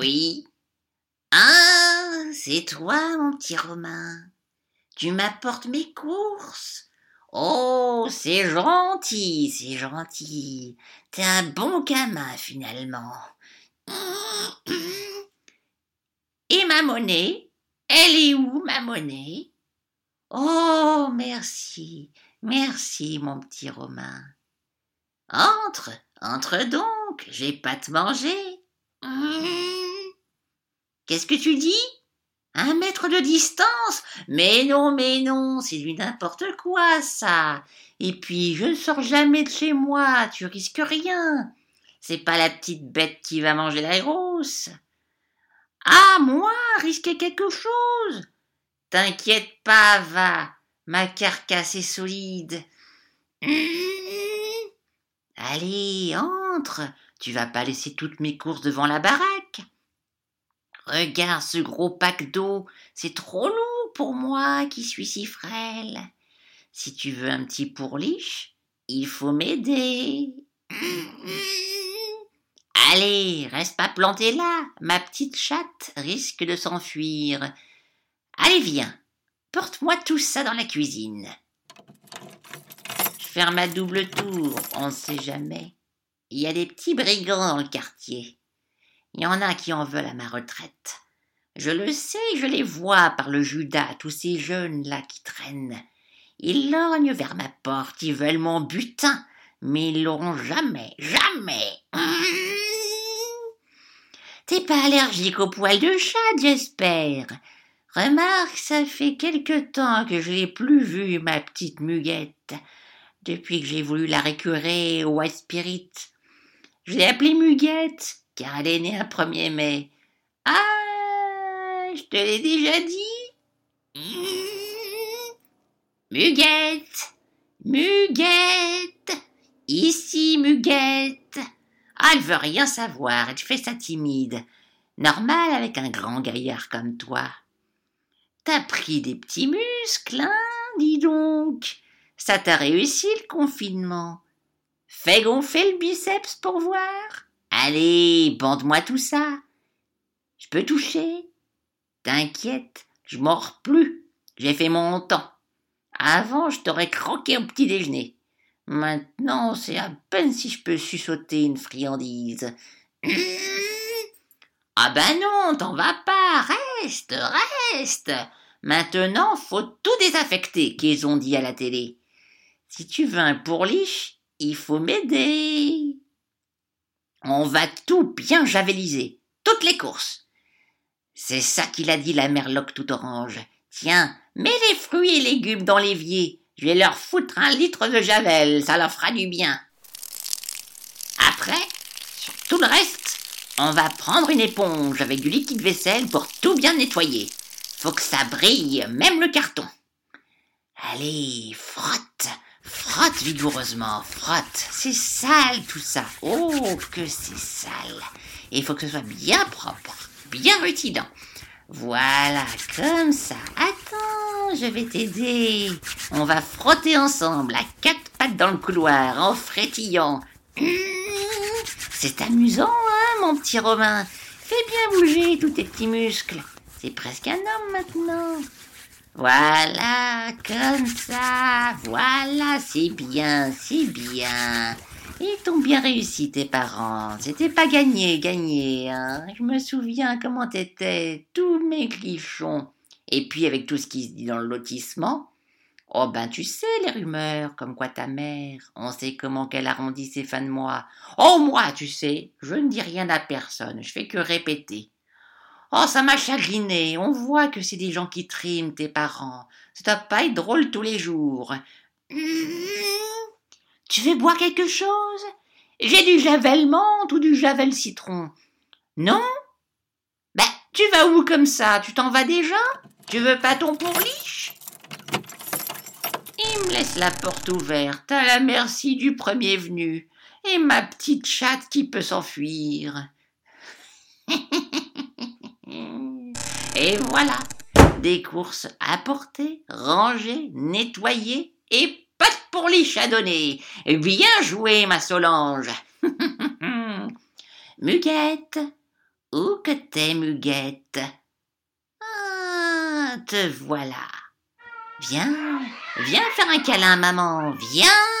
Oui. Ah, c'est toi, mon petit Romain. Tu m'apportes mes courses. Oh, c'est gentil, c'est gentil. T'es un bon gamin, finalement. Et ma monnaie Elle est où, ma monnaie? Oh, merci, merci, mon petit Romain. Entre, entre donc, j'ai pas te manger. Qu'est-ce que tu dis? Un mètre de distance? Mais non, mais non, c'est du n'importe quoi, ça. Et puis, je ne sors jamais de chez moi, tu risques rien. C'est pas la petite bête qui va manger la grosse. Ah, moi, risquer quelque chose T'inquiète pas, va. Ma carcasse est solide. Allez, entre. Tu vas pas laisser toutes mes courses devant la baraque. Regarde ce gros pack d'eau, c'est trop lourd pour moi qui suis si frêle. Si tu veux un petit pourliche, il faut m'aider. Allez, reste pas planté là, ma petite chatte risque de s'enfuir. Allez, viens, porte-moi tout ça dans la cuisine. Je ferme à double tour, on ne sait jamais. Il y a des petits brigands dans le quartier. Il y en a qui en veulent à ma retraite. Je le sais, je les vois par le Judas, tous ces jeunes là qui traînent. Ils lorgnent vers ma porte, ils veulent mon butin, mais ils l'auront jamais, jamais. T'es pas allergique aux poils de chat, j'espère. Remarque, ça fait quelque temps que je l'ai plus vue, ma petite muguette, depuis que j'ai voulu la récurer au White Spirit. Je l'ai appelée Muguette, car elle est née un 1er mai. Ah, je te l'ai déjà dit. Muguette, Muguette, ici Muguette. Ah, elle veut rien savoir, elle fait ça timide. Normal avec un grand gaillard comme toi. T'as pris des petits muscles, hein, dis donc. Ça t'a réussi le confinement. Fais gonfler le biceps pour voir. Allez, bande-moi tout ça. Je peux toucher. T'inquiète, je mords plus. J'ai fait mon temps. Avant, je t'aurais croqué au petit déjeuner. Maintenant, c'est à peine si je peux sussauter une friandise. Ah ben non, t'en vas pas, reste, reste. Maintenant, faut tout désaffecter, qu'ils ont dit à la télé. Si tu veux un pourliche, il faut m'aider. On va tout bien javeliser, toutes les courses. C'est ça qu'il a dit la merloque tout orange. Tiens, mets les fruits et légumes dans l'évier. Je vais leur foutre un litre de javel, ça leur fera du bien. Après, sur tout le reste, on va prendre une éponge avec du liquide vaisselle pour tout bien nettoyer. Faut que ça brille, même le carton. Allez, frotte, frotte vigoureusement, frotte. C'est sale tout ça. Oh, que c'est sale. Et il faut que ce soit bien propre, bien rutilant. Voilà, comme ça. Je vais t'aider. On va frotter ensemble, à quatre pattes dans le couloir, en frétillant. Mmh, c'est amusant, hein, mon petit Romain. Fais bien bouger tous tes petits muscles. C'est presque un homme maintenant. Voilà, comme ça. Voilà, c'est bien, c'est bien. Ils t'ont bien réussi, tes parents. C'était pas gagné, gagné. Hein. Je me souviens comment t'étais, tous mes clichons. Et puis, avec tout ce qui se dit dans le lotissement, Oh ben tu sais les rumeurs, comme quoi ta mère, on sait comment qu'elle arrondit ses fins de mois. Oh moi, tu sais, je ne dis rien à personne, je fais que répéter. Oh ça m'a chagriné, on voit que c'est des gens qui triment tes parents. Ça doit pas être drôle tous les jours. Tu veux boire quelque chose? J'ai du javel menthe ou du javel citron. Non? Ben tu vas où comme ça? Tu t'en vas déjà? Tu veux pas ton pourliche il me laisse la porte ouverte à la merci du premier venu et ma petite chatte qui peut s'enfuir. et voilà, des courses apportées, rangées, nettoyées et pas de pourliche à donner. Bien joué, ma Solange. Muguette, où que t'es, Muguette? Te voilà. Viens, viens faire un câlin, maman, viens.